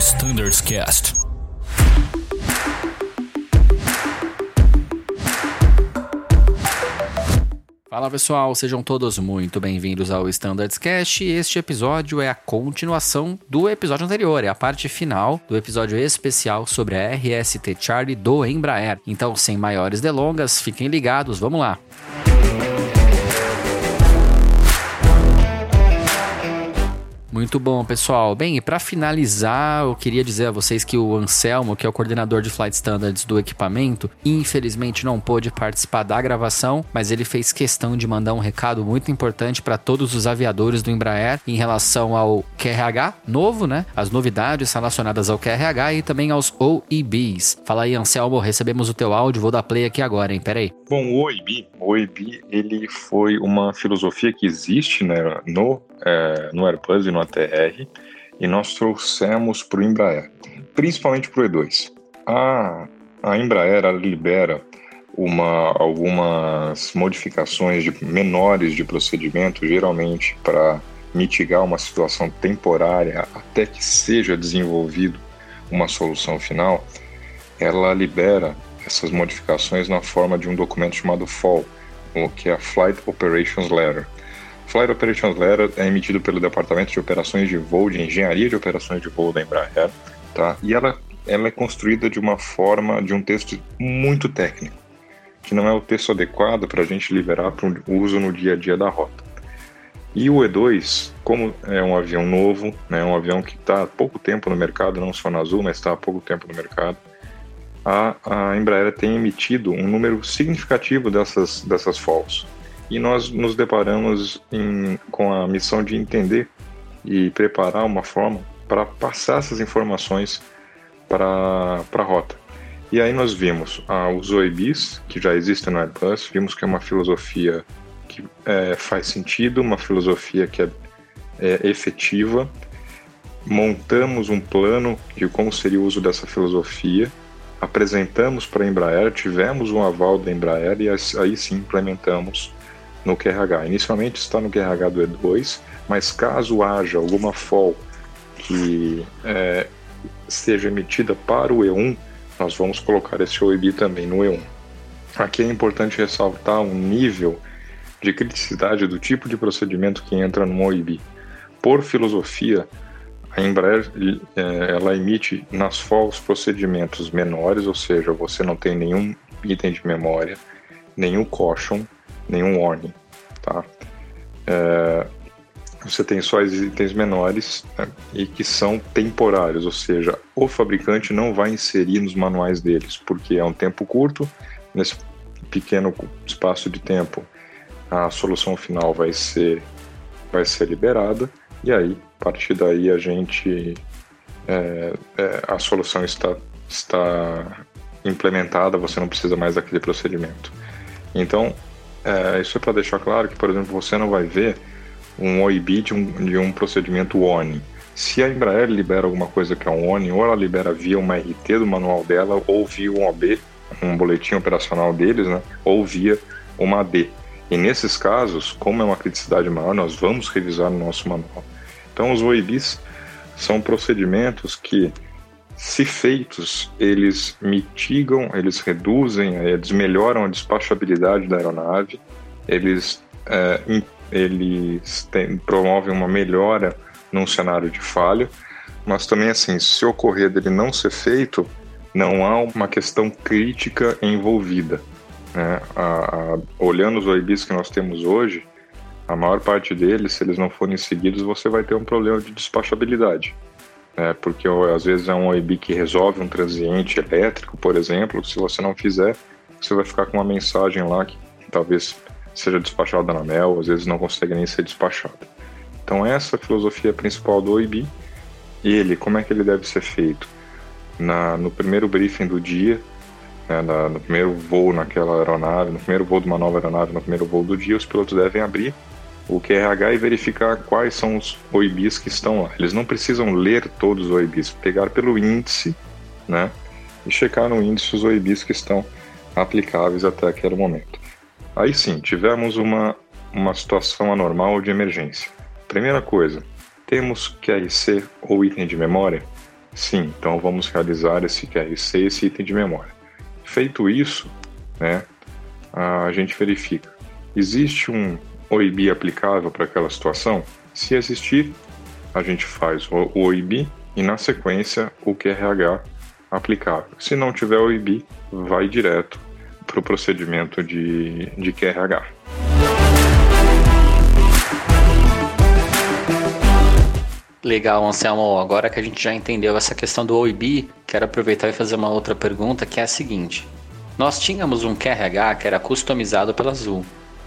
Standards Cast. Fala pessoal, sejam todos muito bem-vindos ao Standards Cast. Este episódio é a continuação do episódio anterior, é a parte final do episódio especial sobre a RST Charlie do Embraer. Então, sem maiores delongas, fiquem ligados, vamos lá. Muito bom, pessoal. Bem, e para finalizar, eu queria dizer a vocês que o Anselmo, que é o coordenador de Flight Standards do equipamento, infelizmente não pôde participar da gravação, mas ele fez questão de mandar um recado muito importante para todos os aviadores do Embraer em relação ao QRH novo, né? As novidades relacionadas ao QRH e também aos OEBs. Fala aí, Anselmo, recebemos o teu áudio, vou dar play aqui agora, hein? Pera aí. Bom, o OEB, o OEB, ele foi uma filosofia que existe né, no, é, no Airbus e no ATR e nós trouxemos para o Embraer, principalmente para o E2. A, a Embraer libera uma, algumas modificações de, menores de procedimento, geralmente para mitigar uma situação temporária até que seja desenvolvido uma solução final, ela libera essas modificações na forma de um documento chamado FOL, que é a Flight Operations Letter. Flight Operations Letter é emitido pelo Departamento de Operações de Voo, de Engenharia de Operações de Voo da Embraer, tá? E ela, ela é construída de uma forma, de um texto muito técnico, que não é o texto adequado para a gente liberar para o uso no dia a dia da rota. E o E2, como é um avião novo, né, um avião que está há pouco tempo no mercado, não só na Azul, mas está há pouco tempo no mercado, a, a Embraer tem emitido um número significativo dessas, dessas FOLs e nós nos deparamos em, com a missão de entender e preparar uma forma para passar essas informações para a rota. E aí nós vimos ah, os OEBs, que já existem no Airbus, vimos que é uma filosofia que é, faz sentido, uma filosofia que é, é efetiva. Montamos um plano de como seria o uso dessa filosofia, apresentamos para a Embraer, tivemos um aval da Embraer e aí sim implementamos no QRH. Inicialmente está no QRH do E2, mas caso haja alguma FOL que é, seja emitida para o E1, nós vamos colocar esse OEB também no E1. Aqui é importante ressaltar um nível de criticidade do tipo de procedimento que entra no OEB. Por filosofia, a Embraer é, ela emite nas FOLs procedimentos menores, ou seja, você não tem nenhum item de memória, nenhum caution, nenhum warning, tá? É, você tem só itens menores né, e que são temporários, ou seja, o fabricante não vai inserir nos manuais deles, porque é um tempo curto, nesse pequeno espaço de tempo a solução final vai ser vai ser liberada e aí a partir daí a gente é, é, a solução está está implementada, você não precisa mais daquele procedimento. Então é, isso é para deixar claro que, por exemplo, você não vai ver um OIB de um, de um procedimento ONI. Se a Embraer libera alguma coisa que é um ONI, ou ela libera via uma RT do manual dela, ou via um OB, um boletim operacional deles, né, ou via uma AD. E nesses casos, como é uma criticidade maior, nós vamos revisar no nosso manual. Então, os OIBs são procedimentos que se feitos, eles mitigam, eles reduzem, eles melhoram a despachabilidade da aeronave, eles, é, eles tem, promovem uma melhora num cenário de falha, mas também assim, se ocorrer dele não ser feito, não há uma questão crítica envolvida. Né? A, a, olhando os OIBs que nós temos hoje, a maior parte deles, se eles não forem seguidos, você vai ter um problema de despachabilidade né? porque às vezes é um OIB que resolve um transiente elétrico, por exemplo, se você não fizer, você vai ficar com uma mensagem lá que talvez seja despachada na MEL, às vezes não consegue nem ser despachada. Então essa é a filosofia principal do OIB. Ele, como é que ele deve ser feito? Na, no primeiro briefing do dia, né, na, no primeiro voo naquela aeronave, no primeiro voo de uma nova aeronave, no primeiro voo do dia, os pilotos devem abrir o QRH e verificar quais são os OIBs que estão lá. Eles não precisam ler todos os OIBs, pegar pelo índice, né? E checar no índice os OIBs que estão aplicáveis até aquele momento. Aí sim, tivemos uma, uma situação anormal de emergência. Primeira coisa, temos QRC ou item de memória? Sim, então vamos realizar esse QRC, esse item de memória. Feito isso, né, a gente verifica, existe um OIB aplicável para aquela situação? Se existir, a gente faz o OIB e na sequência o QRH aplicável. Se não tiver OIB, vai direto para o procedimento de, de QRH. Legal, Anselmo. Agora que a gente já entendeu essa questão do OIB, quero aproveitar e fazer uma outra pergunta que é a seguinte. Nós tínhamos um QRH que era customizado pela Azul,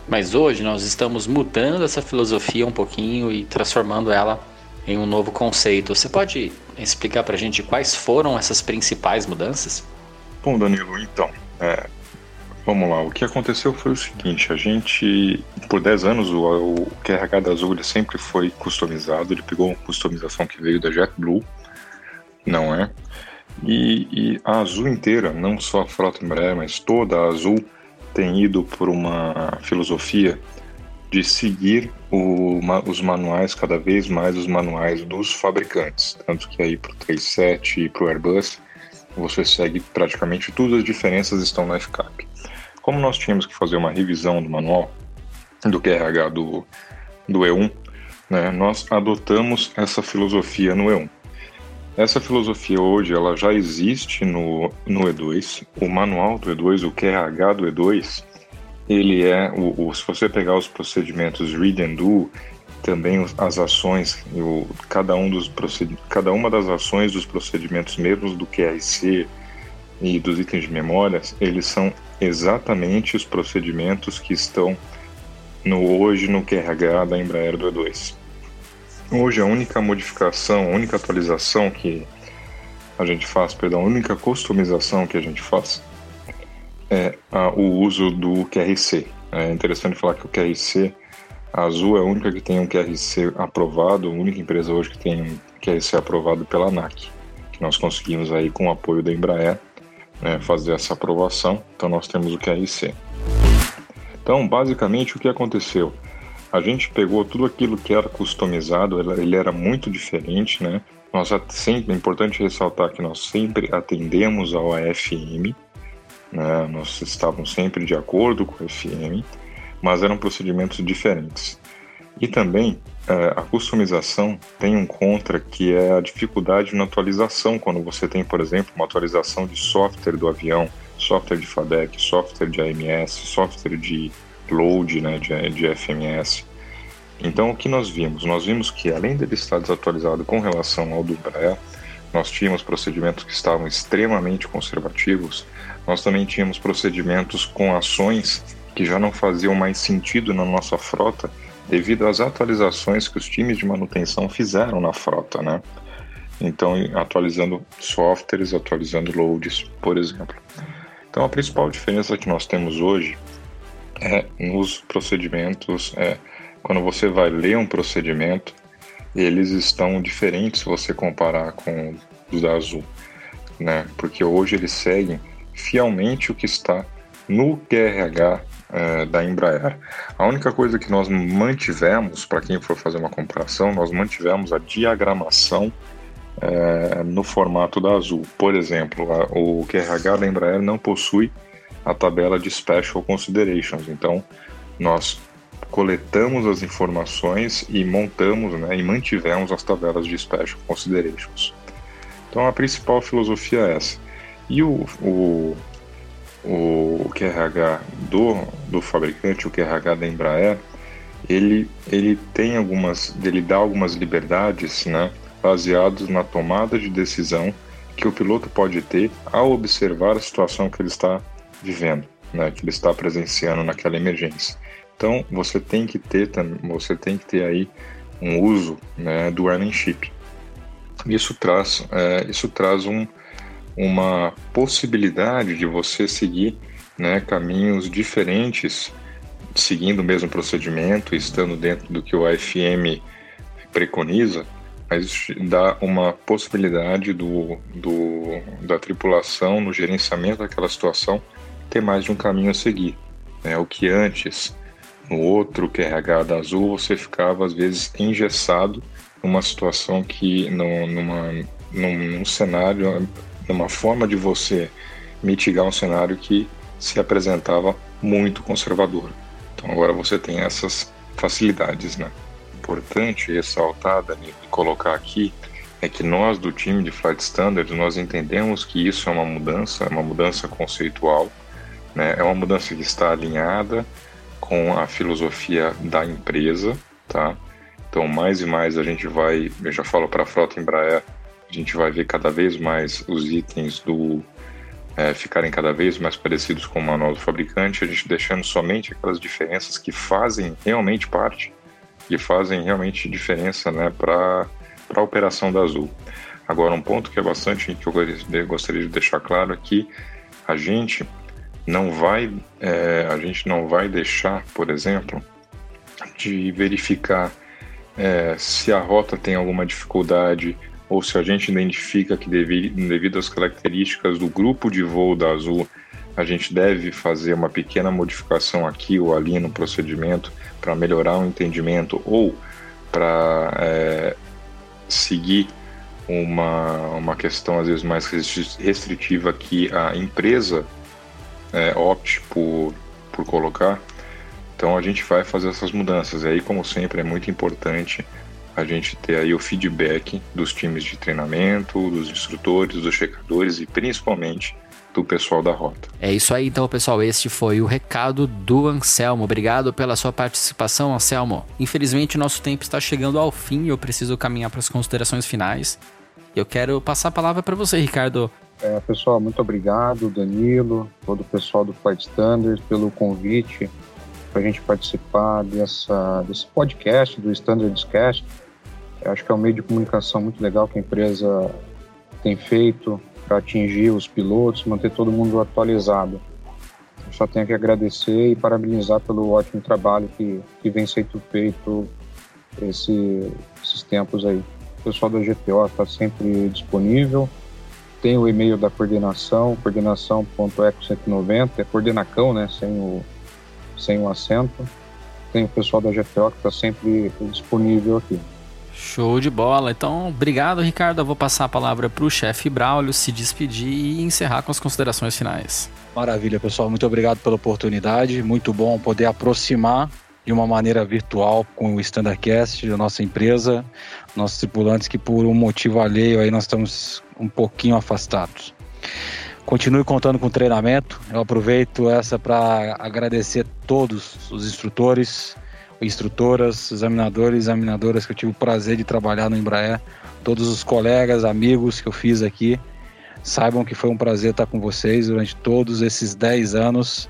mas hoje nós estamos mudando essa filosofia um pouquinho e transformando ela em um novo conceito. Você pode explicar para a gente quais foram essas principais mudanças? Bom, Danilo, então, é, Vamos lá, o que aconteceu foi o seguinte, a gente, por 10 anos, o, o QRH da Azul ele sempre foi customizado, ele pegou uma customização que veio da JetBlue, não é? E, e a Azul inteira, não só a frota Embraer, mas toda a Azul tem ido por uma filosofia de seguir o, os manuais, cada vez mais os manuais dos fabricantes, tanto que aí para o 37 e para o Airbus, você segue praticamente todas as diferenças estão na FCAP. Como nós tínhamos que fazer uma revisão do manual do QRH do, do E1, né, nós adotamos essa filosofia no E1. Essa filosofia hoje ela já existe no, no E2. O manual do E2, o QRH do E2, ele é, o, o, se você pegar os procedimentos read and do, também as ações, o, cada, um dos cada uma das ações dos procedimentos mesmos do QRC e dos itens de memórias, eles são exatamente os procedimentos que estão no hoje no QRH da Embraer 22. Hoje a única modificação, a única atualização que a gente faz, perdão, a única customização que a gente faz é a, o uso do QRC. É interessante falar que o QRC, Azul é a única que tem um QRC aprovado, a única empresa hoje que tem um QRC aprovado pela ANAC, que nós conseguimos aí com o apoio da Embraer né, fazer essa aprovação. Então nós temos o QRC. Então, basicamente, o que aconteceu? A gente pegou tudo aquilo que era customizado, ele era muito diferente, né? Nós sempre, é importante ressaltar que nós sempre atendemos ao AFM, né? Nós estávamos sempre de acordo com o FM, mas eram procedimentos diferentes. E também é, a customização tem um contra que é a dificuldade na atualização, quando você tem, por exemplo, uma atualização de software do avião, software de FADEC, software de AMS, software de load, né, de, de FMS. Então, o que nós vimos? Nós vimos que, além dele estar desatualizado com relação ao do Embraer, nós tínhamos procedimentos que estavam extremamente conservativos, nós também tínhamos procedimentos com ações que já não faziam mais sentido na nossa frota devido às atualizações que os times de manutenção fizeram na frota, né? Então, atualizando softwares, atualizando loads, por exemplo. Então, a principal diferença que nós temos hoje é nos procedimentos. É, quando você vai ler um procedimento, eles estão diferentes se você comparar com os da Azul, né? Porque hoje eles seguem fielmente o que está no QRH é, da Embraer. A única coisa que nós mantivemos, para quem for fazer uma comparação, nós mantivemos a diagramação é, no formato da Azul. Por exemplo, a, o QRH da Embraer não possui a tabela de Special Considerations, então nós coletamos as informações e montamos né, e mantivemos as tabelas de Special Considerations. Então a principal filosofia é essa. E o, o o QRH do, do fabricante, o QRH da Embraer, ele, ele tem algumas, ele dá algumas liberdades, né, baseados na tomada de decisão que o piloto pode ter ao observar a situação que ele está vivendo, né, que ele está presenciando naquela emergência. Então, você tem que ter, você tem que ter aí um uso né, do airmanship. Isso traz, é, isso traz um, uma possibilidade de você seguir né, caminhos diferentes, seguindo o mesmo procedimento, estando dentro do que o AFM preconiza, mas dá uma possibilidade do, do, da tripulação no gerenciamento daquela situação ter mais de um caminho a seguir. Né? O que antes, no outro QRH da Azul, você ficava às vezes engessado numa situação que, numa, num, num cenário, numa forma de você mitigar um cenário que se apresentava muito conservador. Então agora você tem essas facilidades, né? Importante ressaltar, Dani, e colocar aqui é que nós do time de Flight Standards nós entendemos que isso é uma mudança, é uma mudança conceitual, né? É uma mudança que está alinhada com a filosofia da empresa, tá? Então mais e mais a gente vai, eu já falo para a frota Embraer, a gente vai ver cada vez mais os itens do é, ficarem cada vez mais parecidos com o manual do fabricante, a gente deixando somente aquelas diferenças que fazem realmente parte, que fazem realmente diferença né, para a operação da Azul. Agora, um ponto que é bastante que eu gostaria de deixar claro é a gente não vai, é, a gente não vai deixar, por exemplo, de verificar é, se a rota tem alguma dificuldade, ou se a gente identifica que devido às características do grupo de voo da Azul, a gente deve fazer uma pequena modificação aqui ou ali no procedimento para melhorar o entendimento ou para é, seguir uma, uma questão às vezes mais restritiva que a empresa é, opte por, por colocar. Então a gente vai fazer essas mudanças. E aí, como sempre, é muito importante a gente ter aí o feedback dos times de treinamento, dos instrutores, dos checadores e principalmente do pessoal da rota. É isso aí, então, pessoal. Este foi o recado do Anselmo. Obrigado pela sua participação, Anselmo. Infelizmente, nosso tempo está chegando ao fim e eu preciso caminhar para as considerações finais. Eu quero passar a palavra para você, Ricardo. É, pessoal, muito obrigado, Danilo, todo o pessoal do Flight Standards, pelo convite para a gente participar dessa, desse podcast, do Standards Cast. Eu acho que é um meio de comunicação muito legal que a empresa tem feito para atingir os pilotos, manter todo mundo atualizado. Eu só tenho que agradecer e parabenizar pelo ótimo trabalho que, que vem sendo feito esse, esses tempos aí. O pessoal da GPO está sempre disponível. Tem o e-mail da coordenação, coordenação.eco190, é coordenacão, né, sem o, sem o acento. Tem o pessoal da GPO que está sempre disponível aqui. Show de bola. Então, obrigado, Ricardo. Eu vou passar a palavra para o chefe Braulio se despedir e encerrar com as considerações finais. Maravilha, pessoal. Muito obrigado pela oportunidade. Muito bom poder aproximar de uma maneira virtual com o Standardcast, a nossa empresa, nossos tripulantes que por um motivo alheio aí nós estamos um pouquinho afastados. Continue contando com treinamento. Eu aproveito essa para agradecer todos os instrutores, instrutoras, examinadores examinadoras que eu tive o prazer de trabalhar no Embraer, todos os colegas, amigos que eu fiz aqui, saibam que foi um prazer estar com vocês durante todos esses 10 anos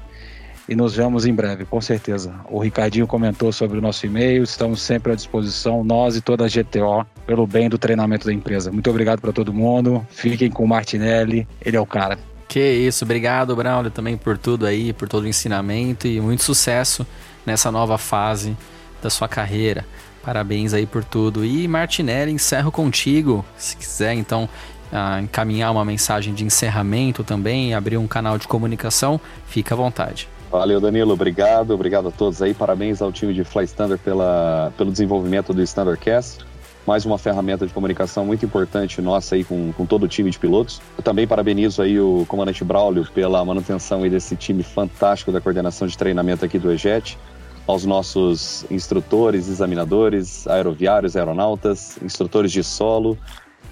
e nos vemos em breve, com certeza. O Ricardinho comentou sobre o nosso e-mail, estamos sempre à disposição, nós e toda a GTO, pelo bem do treinamento da empresa. Muito obrigado para todo mundo, fiquem com o Martinelli, ele é o cara. Que isso, obrigado, Braulio, também por tudo aí, por todo o ensinamento e muito sucesso nessa nova fase da sua carreira. Parabéns aí por tudo. E Martinelli, encerro contigo. Se quiser, então, uh, encaminhar uma mensagem de encerramento também, abrir um canal de comunicação, fica à vontade. Valeu, Danilo. Obrigado. Obrigado a todos aí. Parabéns ao time de Fly Standard pela, pelo desenvolvimento do Standardcast. Mais uma ferramenta de comunicação muito importante nossa aí com, com todo o time de pilotos. Eu também parabenizo aí o comandante Braulio pela manutenção aí desse time fantástico da coordenação de treinamento aqui do EJET aos nossos instrutores, examinadores, aeroviários, aeronautas, instrutores de solo.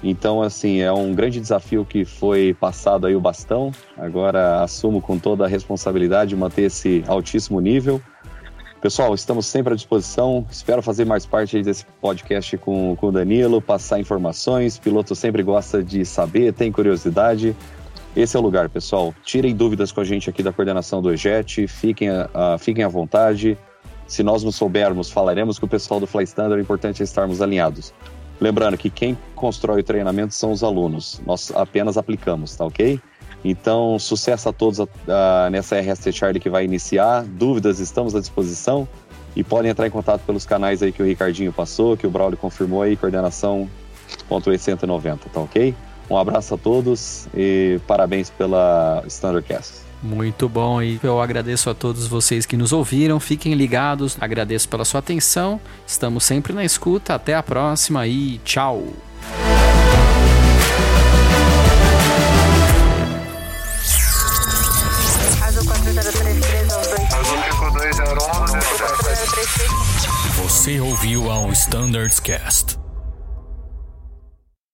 Então, assim, é um grande desafio que foi passado aí o bastão. Agora assumo com toda a responsabilidade de manter esse altíssimo nível. Pessoal, estamos sempre à disposição. Espero fazer mais parte desse podcast com, com o Danilo, passar informações. Piloto sempre gosta de saber, tem curiosidade. Esse é o lugar, pessoal. Tirem dúvidas com a gente aqui da coordenação do EJET, fiquem, uh, fiquem à vontade. Se nós não soubermos, falaremos com o pessoal do Fly Standard, o importante é estarmos alinhados. Lembrando que quem constrói o treinamento são os alunos, nós apenas aplicamos, tá ok? Então, sucesso a todos uh, nessa RST Charlie que vai iniciar. Dúvidas, estamos à disposição e podem entrar em contato pelos canais aí que o Ricardinho passou, que o Braulio confirmou aí, coordenação.890, tá ok? Um abraço a todos e parabéns pela Standardcast. Muito bom, e eu agradeço a todos vocês que nos ouviram. Fiquem ligados, agradeço pela sua atenção. Estamos sempre na escuta. Até a próxima e tchau. Você ouviu ao Standards Cast.